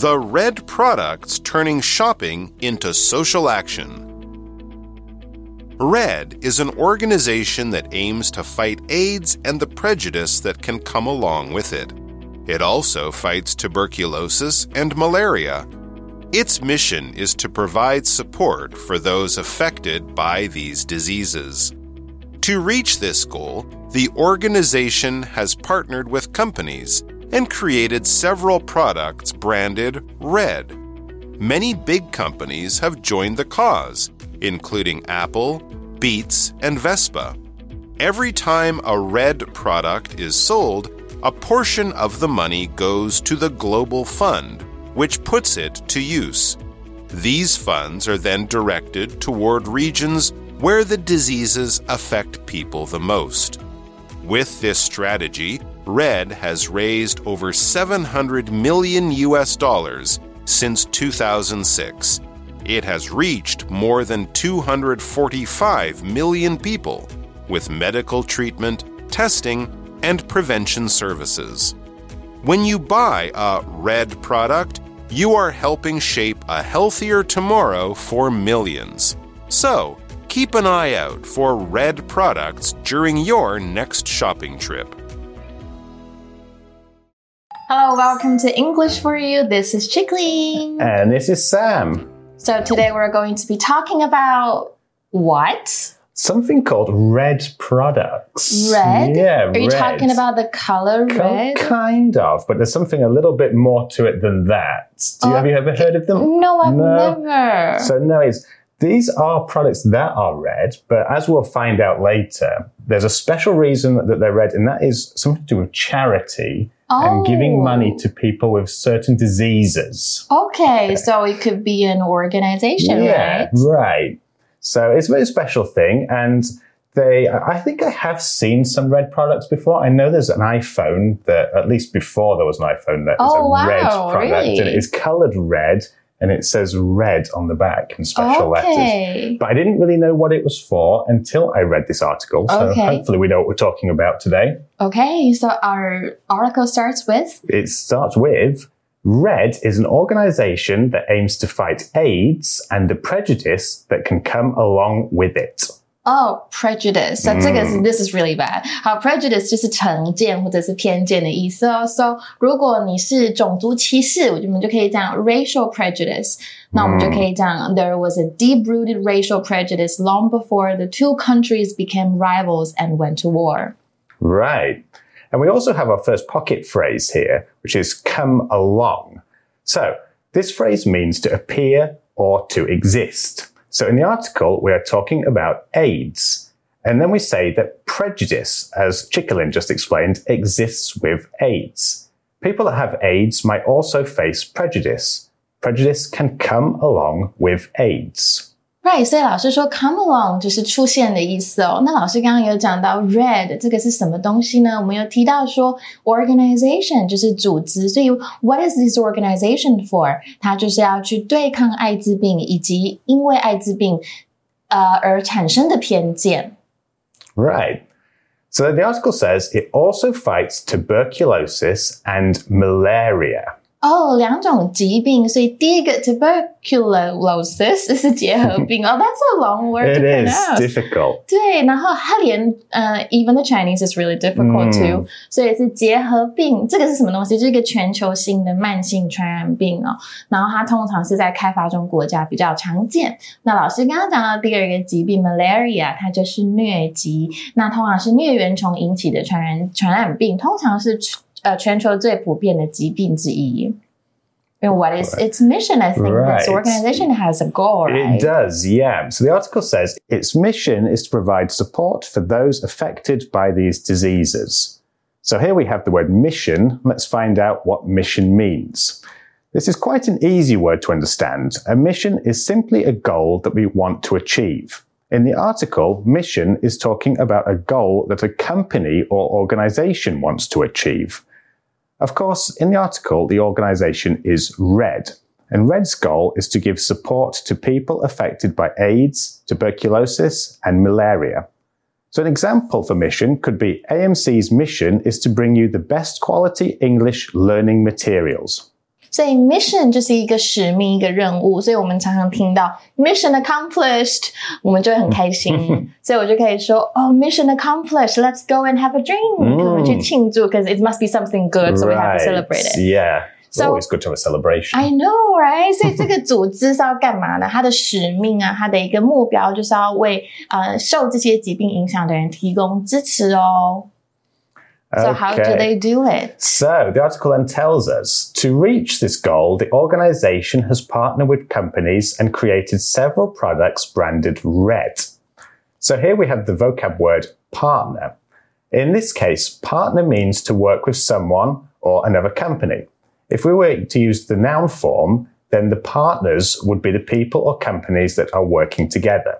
The Red Products Turning Shopping into Social Action. RED is an organization that aims to fight AIDS and the prejudice that can come along with it. It also fights tuberculosis and malaria. Its mission is to provide support for those affected by these diseases. To reach this goal, the organization has partnered with companies and created several products branded Red. Many big companies have joined the cause, including Apple, Beats, and Vespa. Every time a Red product is sold, a portion of the money goes to the Global Fund, which puts it to use. These funds are then directed toward regions where the diseases affect people the most. With this strategy, Red has raised over 700 million US dollars since 2006. It has reached more than 245 million people with medical treatment, testing, and prevention services. When you buy a Red product, you are helping shape a healthier tomorrow for millions. So, keep an eye out for Red products during your next shopping trip. Hello, welcome to English for You. This is Chickling. And this is Sam. So today we're going to be talking about what? Something called red products. Red? Yeah, Are you red. talking about the color Ki- red? Kind of, but there's something a little bit more to it than that. Do you, have you ever heard of them? No, I've No. never. So no, it's these are products that are red, but as we'll find out later, there's a special reason that they're red, and that is something to do with charity and giving Oh. money to people with certain diseases. Okay, so it could be an organization, yeah, right? right. So it's a very special thing, and they. I think I have seen some red products before. I know there's an iPhone that, at least before there was an iPhone, that is Oh, a red product, really? and it is coloured red, and it says red on the back in special letters. But I didn't really know what it was for until I read this article. So Okay. hopefully we know what we're talking about today. Okay, so our article starts with It starts with RED is an organization that aims to fight AIDS and the prejudice that can come along with it. Oh, prejudice. So 嗯这个是 this is really bad. 好，prejudice 就是成见或者是偏见的意思哦。So 如果你是种族歧视，我们就可以讲 racial prejudice。那我们就可以讲 there was a deep-rooted racial prejudice long before the two countries became rivals and went to war. Right. And we also have our first pocket phrase here, which is come along. So this phrase means to appear or to exist. So in the article, we are talking about AIDS. And then we say that prejudice, as Chickalin just explained, exists with AIDS. People that have AIDS might also face prejudice. Prejudice can come along with AIDS. Right，所以老师说 come along 就是出现的意思哦。那老师刚刚有讲到 red 这个是什么东西呢？我们有提到说 organization 就是组织，所以 what is this organization for？它就是要去对抗艾滋病以及因为艾滋病呃而产生的偏见。 Right. So the article says it also fights tuberculosis and malaria. 哦，两种疾病，所以第一个 tuberculosis 是结核病 哦。That's a long word It is difficult. 对，然后它连呃，even the Chinese is really difficult 嗯 too，、所以是结核病，这个是什么东西？就是一个全球性的慢性传染病哦。然后它通常是在开发中国家比较常见。那老师刚刚讲到第二个疾病 malaria，它就是疟疾，那通常是疟原虫引起的传染传染病，通常是呃全球最普遍的疾病之一。And what is its mission? I think this Right. organization has a goal, right? It does, yeah. So the article says its mission is to provide support for those affected by these diseases. So here we have the word mission. Let's find out what mission means. This is quite an easy word to understand. A mission is simply a goal that we want to achieve. In the article, mission is talking about a goal that a company or organization wants to achieve. Of course, in the article, the organization is RED, and RED's goal is to give support to people affected by AIDS, tuberculosis, and malaria. So, an example for mission could be AMC's mission is to bring you the best quality English learning materials. 所以 mission 就是一个使命、一个任务，所以我们常常听到 mission accomplished，我们就会很开心。所以我就可以说，哦，mission accomplished，let's go and have a drink，、我们去庆祝，because it must be something good，so we have to celebrate it。Yeah. It's So- always good to have a celebration. I know, right？所以这个组织是要干嘛呢？它的使命啊，它的一个目标就是要为呃受这些疾病影响的人提供支持哦。So how do they do it? So the article then tells us to reach this goal, the organization has partnered with companies and created several products branded red. So here we have the vocab word partner. In this case, partner means to work with someone or another company. If we were to use the noun form, then the partners would be the people or companies that are working together.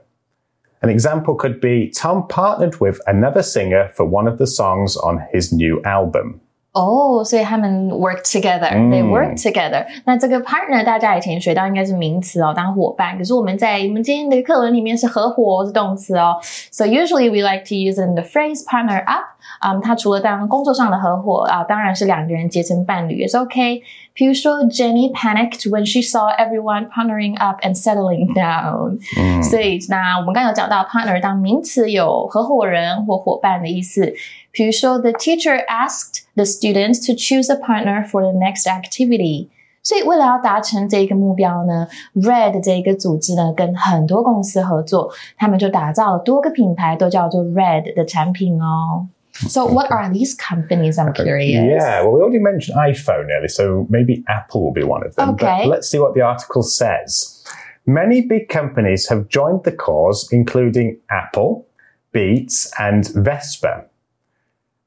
An example could be Tom partnered with another singer for one of the songs on his new album. 哦，所以他们 work together，they work together。那这个 partner 大家以前学到应该是名词哦，当伙伴。可是我们在我们今天的课文里面是合伙是动词哦。So usually we like to use it in the phrase partner up。嗯，它除了当工作上的合伙啊，当然是两个人结成伴侣也是 OK。比如说 Jenny panicked when she saw everyone partnering up and settling down。所以那我们刚刚有讲到 partner 当名词有合伙人或伙伴的意思。比如说，the teacher asked the students to choose a partner for the next activity。所以，为了要达成这个目标呢，Red 这一个组织呢，跟很多公司合作，他们就打造了多个品牌，都叫做 Red 的产品哦。So, what are these companies? I'm curious. Yeah, well, we already mentioned iPhone earlier, so maybe Apple will be one of them. Okay. But let's see what the article says. Many big companies have joined the cause, including Apple, Beats, and Vespa.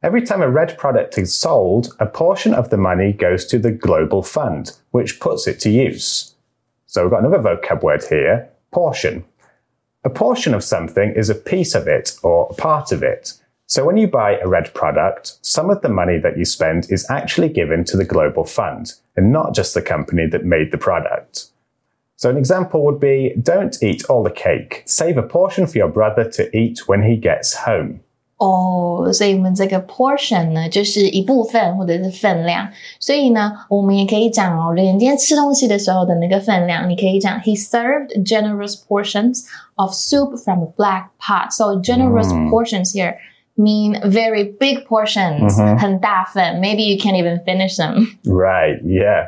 Every time a red product is sold, a portion of the money goes to the Global Fund, which puts it to use. So we've got another vocab word here portion. A portion of something is a piece of it or a part of it. So when you buy a red product, some of the money that you spend is actually given to the Global Fund and not just the company that made the product. So an example would be don't eat all the cake. Save a portion for your brother to eat when he gets home. 哦，所以我们这个 portion 呢，就是一部分或者是分量。所以呢，我们也可以讲哦，人今天吃东西的时候的那个分量，你可以讲 He served generous portions of soup from a black pot. So generous portions here mean very big portions，、很大份。Maybe you can't even finish them. Right, yeah.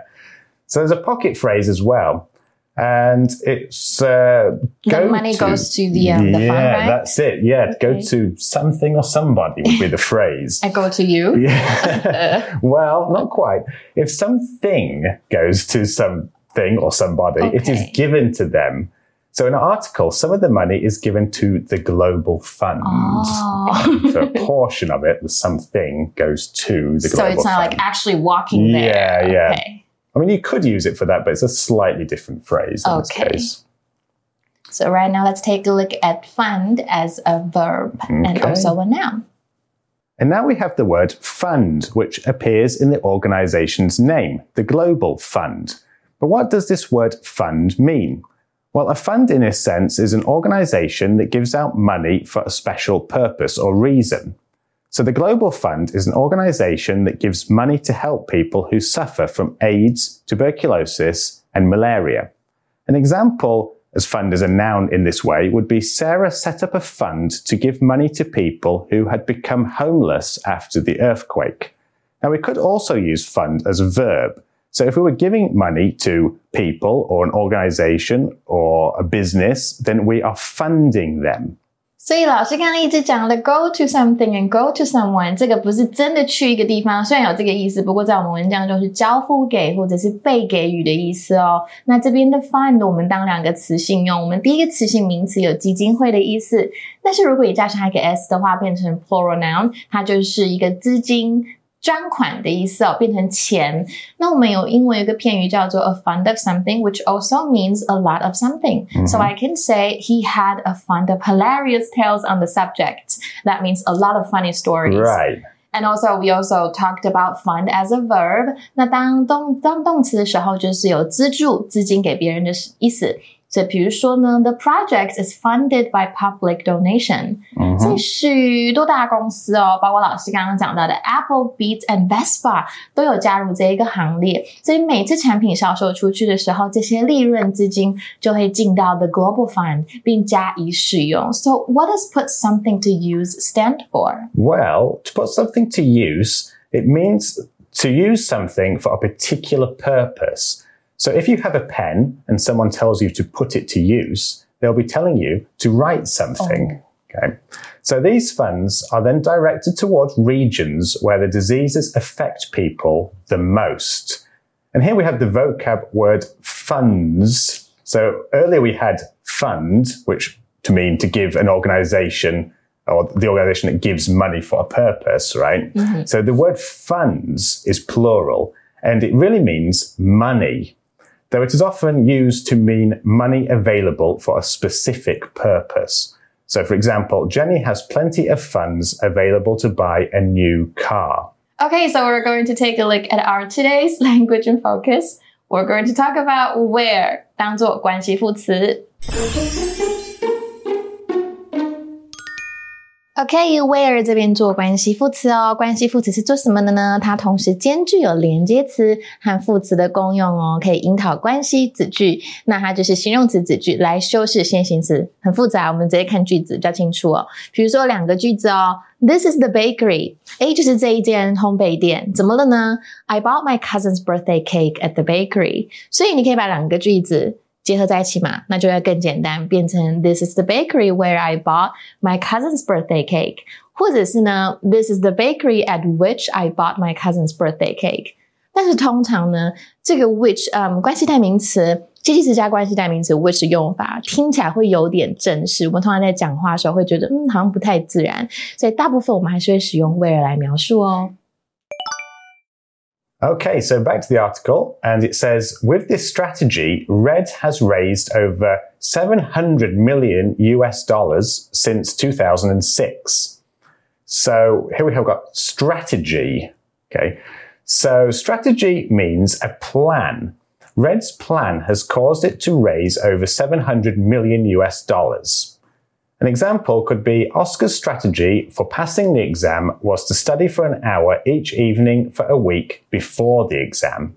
So there's a pocket phrase as well. And it's uh, The go money to- goes to the, um, the fund, yeah, right? that's it. Yeah, go to something or somebody would be the phrase. I go to you. Yeah. well, not quite. If something goes to something or somebody, it is given to them. So in an article, some of the money is given to the Global Fund. Oh. so a portion of it, the something, goes to the global. So it's not Fund. like actually walking there. Yeah, yeah. Okay. I mean, you could use it for that, but it's a slightly different phrase in Okay. this case. So right now, let's take a look at fund as a verb and also a noun. And now we have the word fund, which appears in the organization's name, the Global Fund. But what does this word fund mean? Well, a fund, in a sense, is an organization that gives out money for a special purpose or reason. So the Global Fund is an organization that gives money to help people who suffer from AIDS, tuberculosis, and malaria. An example as fund as a noun in this way would be Sarah set up a fund to give money to people who had become homeless after the earthquake. Now we could also use fund as a verb. So if we were giving money to people or an organization or a business, then we are funding them. 所以老师刚刚一直讲的 go to something and go to someone，这个不是真的去一个地方，虽然有这个意思，不过在我们文章中是交付给或者是被给予的意思哦。那这边的 “find” 我们当两个词性用，我们第一个词性名词有基金会的意思，但是如果你加上一个 s 的话，变成 plural noun，它就是一个资金。专款的意思哦，变成钱。那我们有英文有一个片语叫做 a fund of something, which also means a lot of something. So I can say he had a fund of hilarious tales on the subject. That means a lot of funny stories. Right. And also, we also talked about fund as a verb. 那当动当动词的时候，就是有资助、资金给别人的意思。 所以比如说呢，the project is funded by public donation。所以许多大公司哦，包括老师刚刚讲到的 Apple、Beats and Vespa 都有加入这一个行列。所以每次产品销售出去的时候，这些利润资金就会进到 the global fund 并加以使用。So what does put something to use stand for? Well, to put something to use, it means to use something for a particular purpose. So if you have a pen and someone tells you to put it to use, they'll be telling you to write something. Oh. Okay. So these funds are then directed towards regions where the diseases affect people the most. And here we have the vocab word funds. So earlier we had fund, which to mean to give an organization or the organization that gives money for a purpose, right? Mm-hmm. So the word funds is plural and it really means money though it is often used to mean money available for a specific purpose. So, for example, Jenny has plenty of funds available to buy a new car. Okay, so we're going to take a look at our today's language and focus. We're going to talk about where 当做关系副词。 OK，where 这边做关系副词哦。关系副词是做什么的呢？它同时兼具有连接词和副词的功用哦，可以引导关系子句。那它就是形容词子句来修饰先行词，很复杂，我们直接看句子比较清楚哦。比如说两个句子哦，This is the bakery，哎，就是这一间烘焙店，怎么了呢？I bought my cousin's birthday cake at the bakery。所以你可以把两个句子。结合在一起嘛，那就要更简单，变成 This is the bakery where I bought my cousin's birthday cake，或者是呢，This is the bakery at which I bought my cousin's birthday cake。但是通常呢，这个 which，嗯，关系代名词，介系词加关系代名词 which 用法听起来会有点正式，我们通常在讲话的时候会觉得，嗯，好像不太自然，所以大部分我们还是会使用 where 来描述哦。Okay, so back to the article, and it says with this strategy, Red has raised over 700 million US dollars since 2006. So here we have got strategy. Okay, so strategy means a plan. Red's plan has caused it to raise over 700 million US dollars. An example could be Oscar's strategy for passing the exam was to study for an hour each evening for a week before the exam.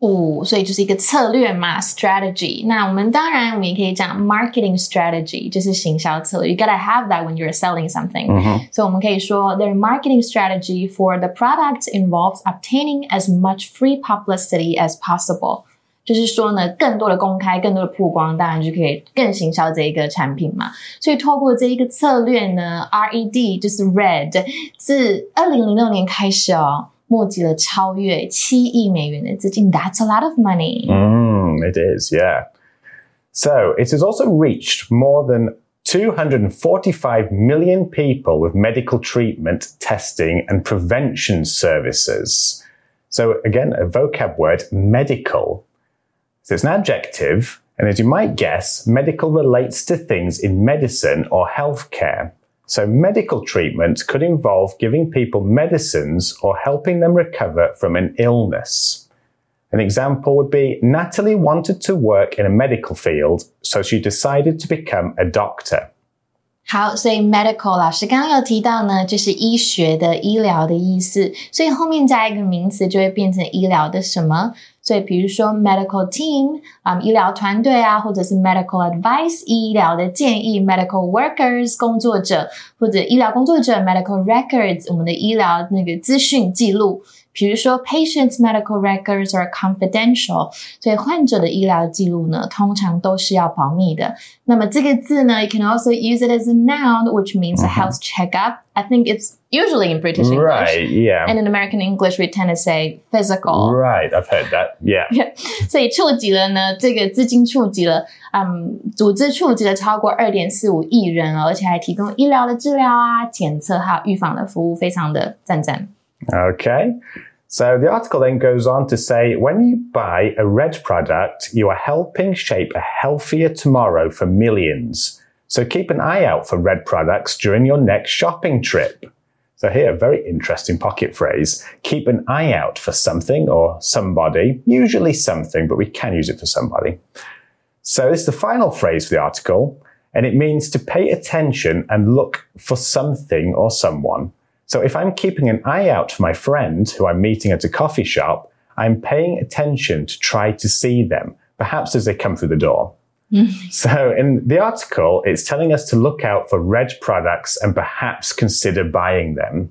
哦，所以就是一个策略嘛，strategy。那我们当然我们也可以讲 marketing strategy，就是行销策略。You gotta have that when you're selling something. Mm-hmm. So 我们可以说 their marketing strategy for the product involves obtaining as much free publicity as possible. 就是说呢，更多的公开，更多的曝光，当然就可以更行销这一个产品嘛。所以透过这一个策略呢，RED 就是 Red，自二零零六年开始哦，募集了超越七亿美元的资金。That's a lot of money. Mm, it is, yeah. So it has also reached more than 245 million people with medical treatment, testing, and prevention services. So again, a vocab word, medical. So it's an adjective, and as you might guess, medical relates to things in medicine or healthcare. So medical treatment could involve giving people medicines or helping them recover from an illness. An example would be Natalie wanted to work in a medical field, so she decided to become a doctor. 好，所以 medical 老师刚刚有提到呢，就是医学的、医疗的意思，所以后面加一个名词就会变成医疗的什么？ 所以比如说 medical team 啊、医疗团队啊，或者是 medical advice 医疗的建议，medical workers 工作者或者医疗工作者，medical records 我们的医疗那个资讯记录。比如说，patients' medical records are confidential，所以患者的医疗记录呢，通常都是要保密的。那么这个字呢，you can also use it as a noun, which means a health checkup. I think it's usually in British English. Right, yeah. And in American English, we tend to say physical. Right, I've heard that. Yeah. Yeah. 所以触及了呢，这个资金触及了，嗯，组织触及了超过二点四五亿人，而且还提供医疗的治疗啊、检测还有预防的服务，非常的赞赞。 Okay. So the article then goes on to say when you buy a red product, you are helping shape a healthier tomorrow for millions. So keep an eye out for red products during your next shopping trip. So here, a very interesting pocket phrase. Keep an eye out for something or somebody, usually something, but we can use it for somebody. So this is the final phrase for the article, and it means to pay attention and look for something or someone. So if I'm keeping an eye out for my friend who I'm meeting at a coffee shop, I'm paying attention to try to see them, perhaps as they come through the door. so in the article, it's telling us to look out for red products and perhaps consider buying them.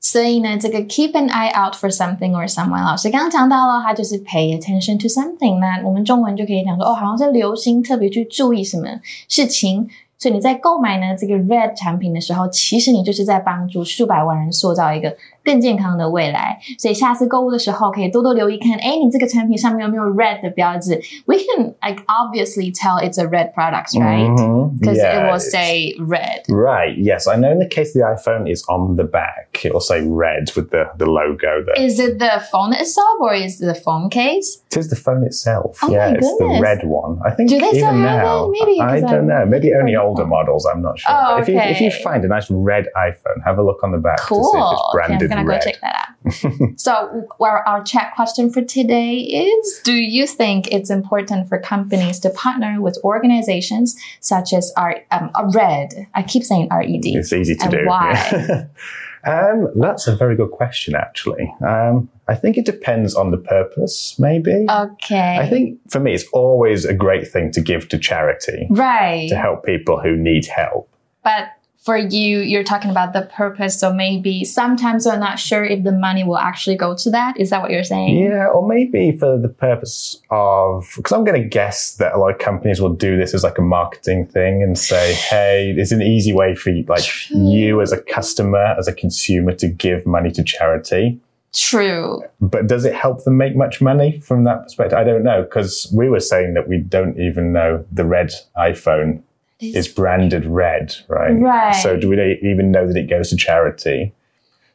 所以呢，这个 keep an eye out for something or someone，老师刚刚讲到了，它就是 pay attention to something。那我们中文就可以讲说，哦，好像是留心，特别去注意什么事情。 所以你在购买呢这个 Red 产品的时候，其实你就是在帮助数百万人塑造一个更健康的未来。所以下次购物的时候，可以多多留意看，哎，你这个产品上面有没有 Red 的标志？We can like obviously tell it's a red product, right? Because Yeah, it will it's- say red. Right, yes. I know in the case of the iPhone, it's on the back. It'll say red with the, the logo there. Is it the phone itself or is it the phone case? It is the phone itself. Oh yeah, my it's the goodness. red one. I think Do they even still have now. it? Maybe, I 'cause don't I- know. Maybe only I don't older know. models. I'm not sure. Oh, But if you if you okay. find a nice red iPhone, have a look on the back to see if Cool. it's Okay, I'm branded gonna go check that out. so, our chat question for today is: Do you think it's important for companies to partner with organizations such as our um, Red? I keep saying RED. It's easy to And do. why? um, that's a very good question, actually. Um, I think it depends on the purpose, maybe. Okay. I think for me, it's always a great thing to give to charity right. to help people who need help. But for you, you're talking about the purpose. So maybe sometimes you're not sure if the money will actually go to that. Is that what you're saying? Yeah, or maybe for the purpose of, because I'm going to guess that a lot of companies will do this as like a marketing thing and say, hey, it's an easy way for you, like True. you as a customer, as a consumer to give money to charity. True. But does it help them make much money from that perspective? I don't know, because we were saying that we don't even know the red iPhone is branded red, right? Right. So do we even know that it goes to charity?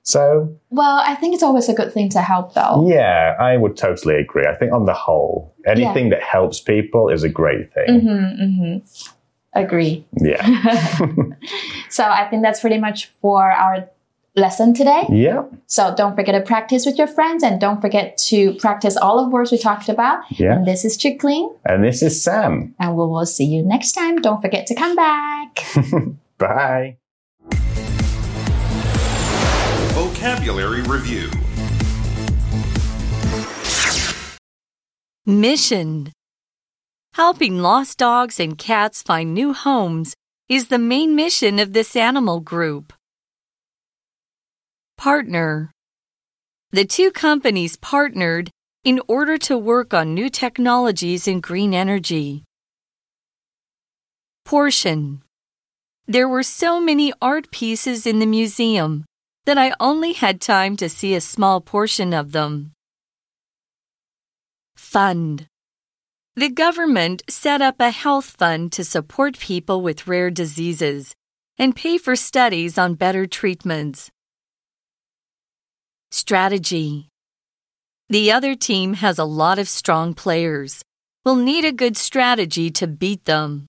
So Well, I think it's always a good thing to help, though. yeah, I would totally agree. I think on the whole, anything that helps people is a great thing. Mm-hmm, mm-hmm. Agree. Yeah. So I think that's pretty much for our lesson today. yeah. So don't forget to practice with your friends and don't forget to practice all of words we talked about. Yeah. And this is Chickling, And this is Sam. and we will see you next time. Don't forget to come back. Bye. Vocabulary Review Mission Helping lost dogs and cats find new homes is the main mission of this animal group. Partner The two companies partnered in order to work on new technologies in green energy. Portion There were so many art pieces in the museum that I only had time to see a small portion of them. Fund. The government set up a health fund to support people with rare diseases and pay for studies on better treatments. Strategy. The other team has a lot of strong players. We'll need a good strategy to beat them.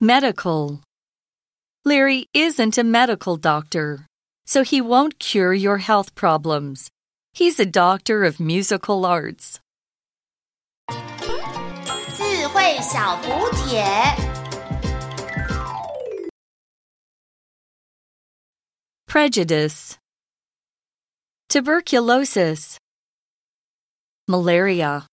Medical. Larry isn't a medical doctor, so he won't cure your health problems. He's a doctor of musical arts. 智慧小补帖。 Prejudice. Tuberculosis. Malaria.